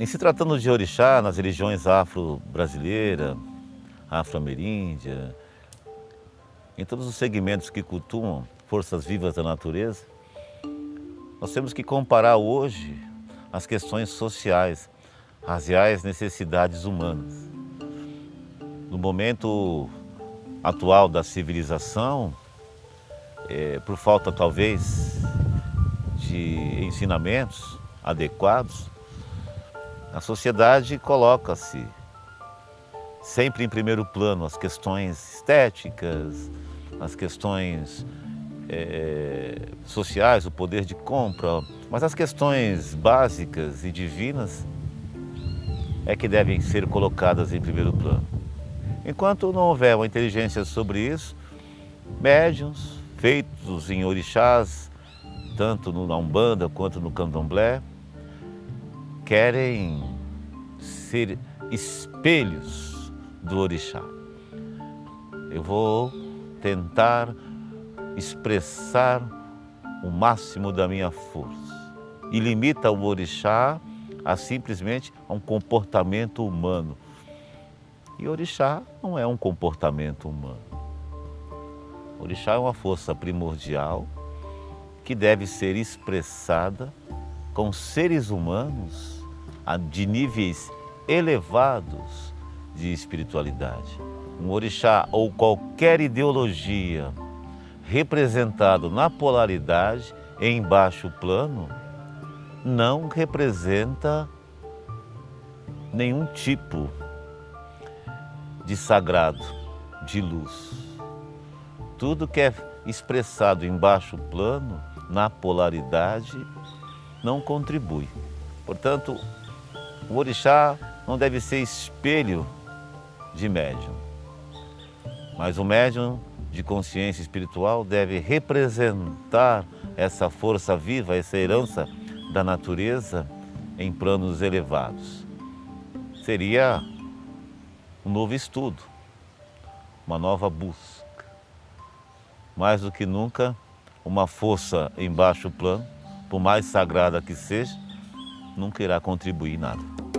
Em se tratando de orixá, nas religiões afro-brasileira, afro-ameríndia, em todos os segmentos que cultuam forças vivas da natureza, nós temos que comparar hoje as questões sociais, as reais necessidades humanas. No momento atual da civilização, é, por falta talvez de ensinamentos adequados, a sociedade coloca-se sempre em primeiro plano as questões estéticas, as questões é, sociais, o poder de compra, mas as questões básicas e divinas é que devem ser colocadas em primeiro plano. Enquanto não houver uma inteligência sobre isso, médiums feitos em orixás, tanto na Umbanda quanto no Candomblé, querem ser espelhos do orixá. Eu vou tentar expressar o máximo da minha força e limita o orixá a simplesmente a um comportamento humano. E orixá não é um comportamento humano. Orixá é uma força primordial que deve ser expressada com seres humanos de níveis elevados de espiritualidade. Um orixá ou qualquer ideologia representado na polaridade em baixo plano não representa nenhum tipo de sagrado, de luz. Tudo que é expressado em baixo plano, na polaridade, não contribui. Portanto, o orixá não deve ser espelho de médium, mas o médium de consciência espiritual deve representar essa força viva, essa herança da natureza em planos elevados. Seria um novo estudo, uma nova busca. Mais do que nunca, uma força em baixo plano, por mais sagrada que seja, nunca irá contribuir nada.